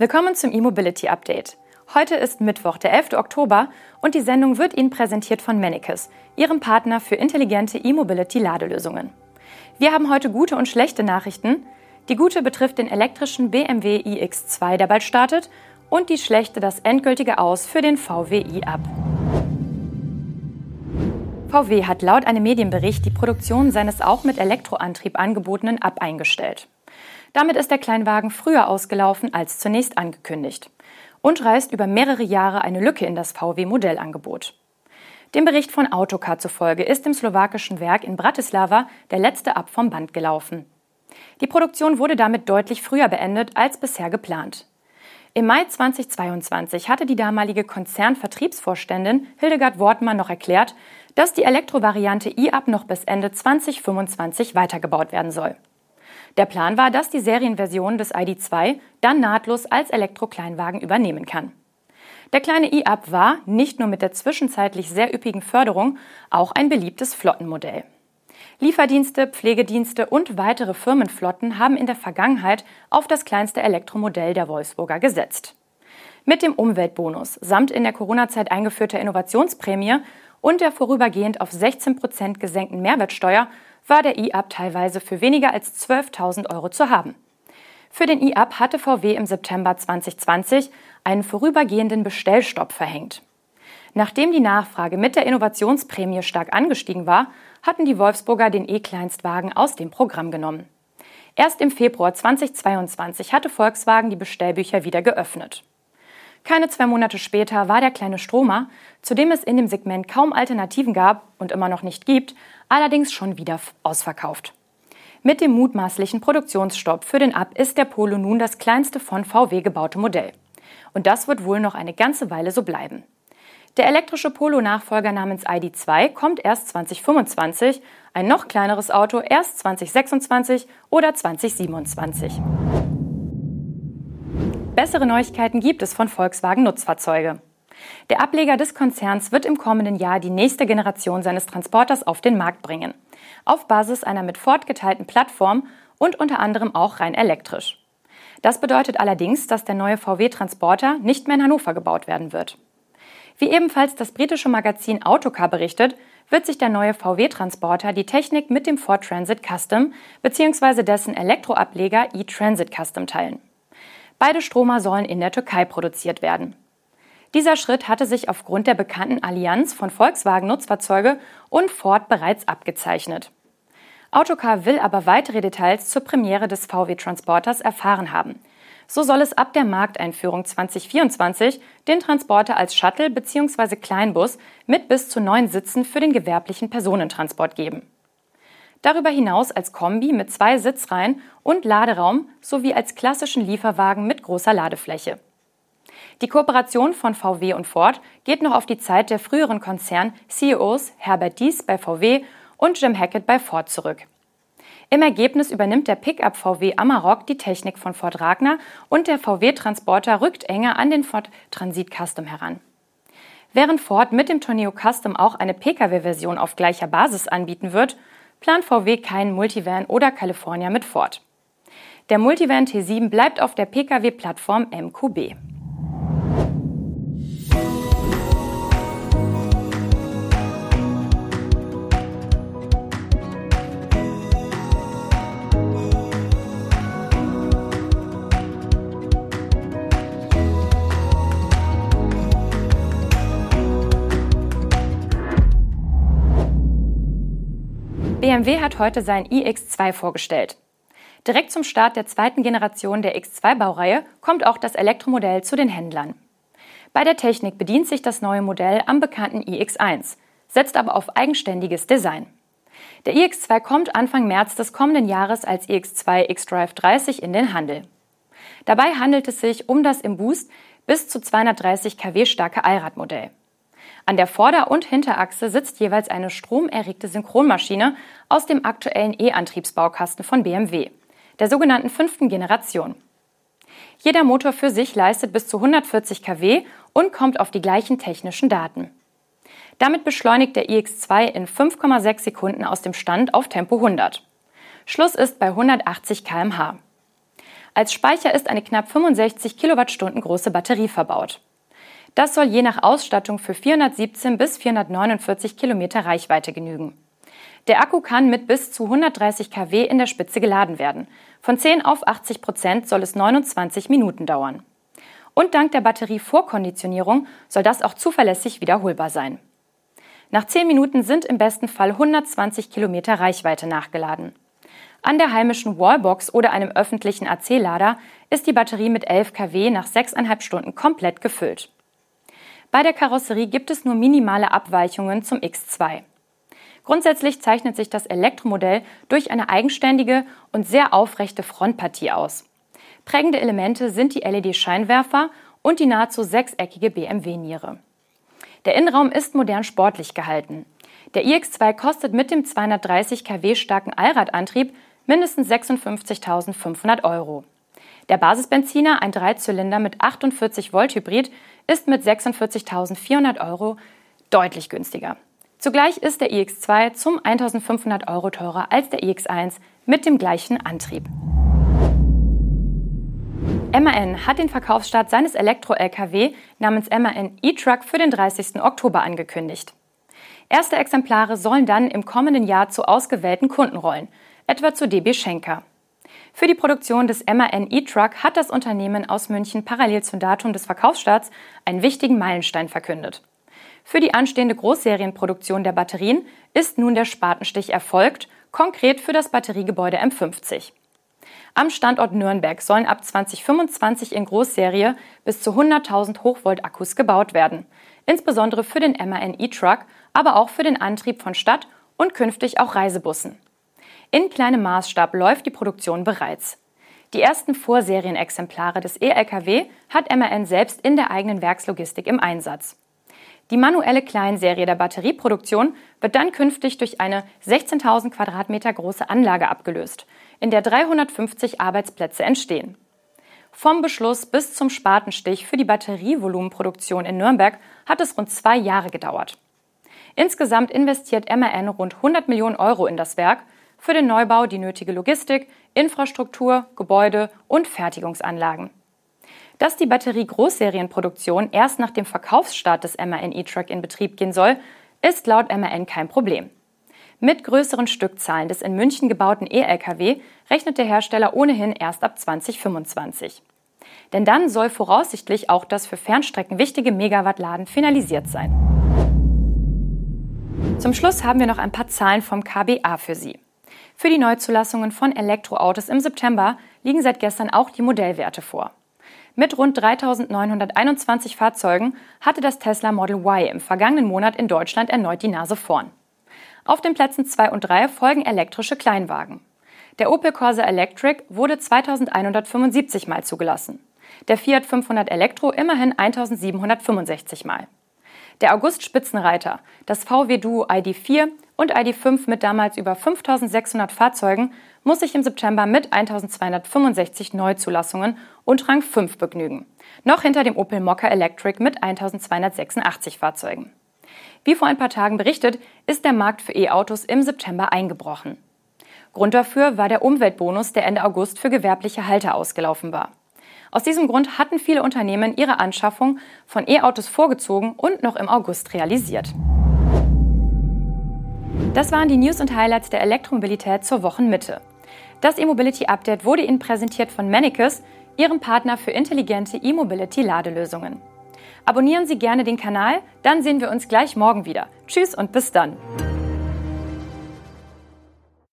Willkommen zum E-Mobility Update. Heute ist Mittwoch, der 11. Oktober und die Sendung wird Ihnen präsentiert von Mennekes, Ihrem Partner für intelligente E-Mobility-Ladelösungen. Wir haben heute gute und schlechte Nachrichten. Die gute betrifft den elektrischen BMW iX2, der bald startet, und die schlechte das endgültige Aus für den VW i-Up. VW hat laut einem Medienbericht die Produktion seines auch mit Elektroantrieb angebotenen Up eingestellt. Damit ist der Kleinwagen früher ausgelaufen als zunächst angekündigt und reißt über mehrere Jahre eine Lücke in das VW-Modellangebot. Dem Bericht von Autocar zufolge ist im slowakischen Werk in Bratislava der letzte Ab vom Band gelaufen. Die Produktion wurde damit deutlich früher beendet als bisher geplant. Im Mai 2022 hatte die damalige Konzernvertriebsvorständin Hildegard Wortmann noch erklärt, dass die Elektrovariante i-Up noch bis Ende 2025 weitergebaut werden soll. Der Plan war, dass die Serienversion des ID.2 dann nahtlos als Elektrokleinwagen übernehmen kann. Der kleine i-Up war, nicht nur mit der zwischenzeitlich sehr üppigen Förderung, auch ein beliebtes Flottenmodell. Lieferdienste, Pflegedienste und weitere Firmenflotten haben in der Vergangenheit auf das kleinste Elektromodell der Wolfsburger gesetzt. Mit dem Umweltbonus samt in der Corona-Zeit eingeführter Innovationsprämie und der vorübergehend auf 16 Prozent gesenkten Mehrwertsteuer war der E-Up teilweise für weniger als 12.000 Euro zu haben. Für den E-Up hatte VW im September 2020 einen vorübergehenden Bestellstopp verhängt. Nachdem die Nachfrage mit der Innovationsprämie stark angestiegen war, hatten die Wolfsburger den E-Kleinstwagen aus dem Programm genommen. Erst im Februar 2022 hatte Volkswagen die Bestellbücher wieder geöffnet. Keine zwei Monate später war der kleine Stromer, zu dem es in dem Segment kaum Alternativen gab und immer noch nicht gibt, allerdings schon wieder ausverkauft. Mit dem mutmaßlichen Produktionsstopp für den Ab ist der Polo nun das kleinste von VW gebaute Modell. Und das wird wohl noch eine ganze Weile so bleiben. Der elektrische Polo-Nachfolger namens ID.2 kommt erst 2025, ein noch kleineres Auto erst 2026 oder 2027. Bessere Neuigkeiten gibt es von Volkswagen Nutzfahrzeuge. Der Ableger des Konzerns wird im kommenden Jahr die nächste Generation seines Transporters auf den Markt bringen. Auf Basis einer mit Ford geteilten Plattform und unter anderem auch rein elektrisch. Das bedeutet allerdings, dass der neue VW-Transporter nicht mehr in Hannover gebaut werden wird. Wie ebenfalls das britische Magazin Autocar berichtet, wird sich der neue VW-Transporter die Technik mit dem Ford Transit Custom bzw. dessen Elektroableger e-Transit Custom teilen. Beide Stromer sollen in der Türkei produziert werden. Dieser Schritt hatte sich aufgrund der bekannten Allianz von Volkswagen Nutzfahrzeuge und Ford bereits abgezeichnet. Autocar will aber weitere Details zur Premiere des VW Transporters erfahren haben. So soll es ab der Markteinführung 2024 den Transporter als Shuttle bzw. Kleinbus mit bis zu neun Sitzen für den gewerblichen Personentransport geben. Darüber hinaus als Kombi mit zwei Sitzreihen und Laderaum sowie als klassischen Lieferwagen mit großer Ladefläche. Die Kooperation von VW und Ford geht noch auf die Zeit der früheren Konzern-CEOs Herbert Dies bei VW und Jim Hackett bei Ford zurück. Im Ergebnis übernimmt der Pickup VW Amarok die Technik von Ford Ragnar und der VW Transporter rückt enger an den Ford Transit Custom heran. Während Ford mit dem Tourneo Custom auch eine Pkw-Version auf gleicher Basis anbieten wird, plant VW keinen Multivan oder California mit Ford. Der Multivan T7 bleibt auf der Pkw-Plattform MQB. BMW hat heute sein iX2 vorgestellt. Direkt zum Start der zweiten Generation der X2-Baureihe kommt auch das Elektromodell zu den Händlern. Bei der Technik bedient sich das neue Modell am bekannten iX1, setzt aber auf eigenständiges Design. Der iX2 kommt Anfang März des kommenden Jahres als iX2 xDrive 30 in den Handel. Dabei handelt es sich um das im Boost bis zu 230 kW starke Allradmodell. An der Vorder- und Hinterachse sitzt jeweils eine stromerregte Synchronmaschine aus dem aktuellen E-Antriebsbaukasten von BMW, der sogenannten fünften Generation. Jeder Motor für sich leistet bis zu 140 kW und kommt auf die gleichen technischen Daten. Damit beschleunigt der iX2 in 5,6 Sekunden aus dem Stand auf Tempo 100. Schluss ist bei 180 km/h. Als Speicher ist eine knapp 65 Kilowattstunden große Batterie verbaut. Das soll je nach Ausstattung für 417 bis 449 Kilometer Reichweite genügen. Der Akku kann mit bis zu 130 kW in der Spitze geladen werden. Von 10 auf 80 Prozent soll es 29 Minuten dauern. Und dank der Batterievorkonditionierung soll das auch zuverlässig wiederholbar sein. Nach 10 Minuten sind im besten Fall 120 Kilometer Reichweite nachgeladen. An der heimischen Wallbox oder einem öffentlichen AC-Lader ist die Batterie mit 11 kW nach 6,5 Stunden komplett gefüllt. Bei der Karosserie gibt es nur minimale Abweichungen zum X2. Grundsätzlich zeichnet sich das Elektromodell durch eine eigenständige und sehr aufrechte Frontpartie aus. Prägende Elemente sind die LED-Scheinwerfer und die nahezu sechseckige BMW-Niere. Der Innenraum ist modern sportlich gehalten. Der iX2 kostet mit dem 230 kW starken Allradantrieb mindestens 56.500 Euro. Der Basisbenziner, ein Dreizylinder mit 48 Volt Hybrid, ist mit 46.400 Euro deutlich günstiger. Zugleich ist der iX2 zum 1500 Euro teurer als der iX1 mit dem gleichen Antrieb. MAN hat den Verkaufsstart seines Elektro-Lkw namens MAN e-Truck für den 30. Oktober angekündigt. Erste Exemplare sollen dann im kommenden Jahr zu ausgewählten Kunden rollen, etwa zu DB Schenker. Für die Produktion des MAN e-Truck hat das Unternehmen aus München parallel zum Datum des Verkaufsstarts einen wichtigen Meilenstein verkündet. Für die anstehende Großserienproduktion der Batterien ist nun der Spatenstich erfolgt, konkret für das Batteriegebäude M50. Am Standort Nürnberg sollen ab 2025 in Großserie bis zu 100.000 Hochvolt-Akkus gebaut werden, insbesondere für den MAN e-Truck, aber auch für den Antrieb von Stadt- und künftig auch Reisebussen. In kleinem Maßstab läuft die Produktion bereits. Die ersten Vorserienexemplare des E-Lkw hat MAN selbst in der eigenen Werkslogistik im Einsatz. Die manuelle Kleinserie der Batterieproduktion wird dann künftig durch eine 16.000 Quadratmeter große Anlage abgelöst, in der 350 Arbeitsplätze entstehen. Vom Beschluss bis zum Spatenstich für die Batterievolumenproduktion in Nürnberg hat es rund zwei Jahre gedauert. Insgesamt investiert MAN rund 100 Millionen Euro in das Werk, für den Neubau die nötige Logistik, Infrastruktur, Gebäude und Fertigungsanlagen. Dass die Batterie-Großserienproduktion erst nach dem Verkaufsstart des MAN E-Truck in Betrieb gehen soll, ist laut MAN kein Problem. Mit größeren Stückzahlen des in München gebauten E-Lkw rechnet der Hersteller ohnehin erst ab 2025. Denn dann soll voraussichtlich auch das für Fernstrecken wichtige Megawattladen finalisiert sein. Zum Schluss haben wir noch ein paar Zahlen vom KBA für Sie. Für die Neuzulassungen von Elektroautos im September liegen seit gestern auch die Modellwerte vor. Mit rund 3.921 Fahrzeugen hatte das Tesla Model Y im vergangenen Monat in Deutschland erneut die Nase vorn. Auf den Plätzen 2 und 3 folgen elektrische Kleinwagen. Der Opel Corsa Electric wurde 2175 Mal zugelassen. Der Fiat 500 Elektro immerhin 1765 Mal. Der August-Spitzenreiter, das VW Duo ID4 und ID5 mit damals über 5600 Fahrzeugen, muss sich im September mit 1265 Neuzulassungen und Rang 5 begnügen. Noch hinter dem Opel Mokka Electric mit 1286 Fahrzeugen. Wie vor ein paar Tagen berichtet, ist der Markt für E-Autos im September eingebrochen. Grund dafür war der Umweltbonus, der Ende August für gewerbliche Halter ausgelaufen war. Aus diesem Grund hatten viele Unternehmen ihre Anschaffung von E-Autos vorgezogen und noch im August realisiert. Das waren die News und Highlights der Elektromobilität zur Wochenmitte. Das E-Mobility Update wurde Ihnen präsentiert von Manicus, Ihrem Partner für intelligente E-Mobility-Ladelösungen. Abonnieren Sie gerne den Kanal, dann sehen wir uns gleich morgen wieder. Tschüss und bis dann.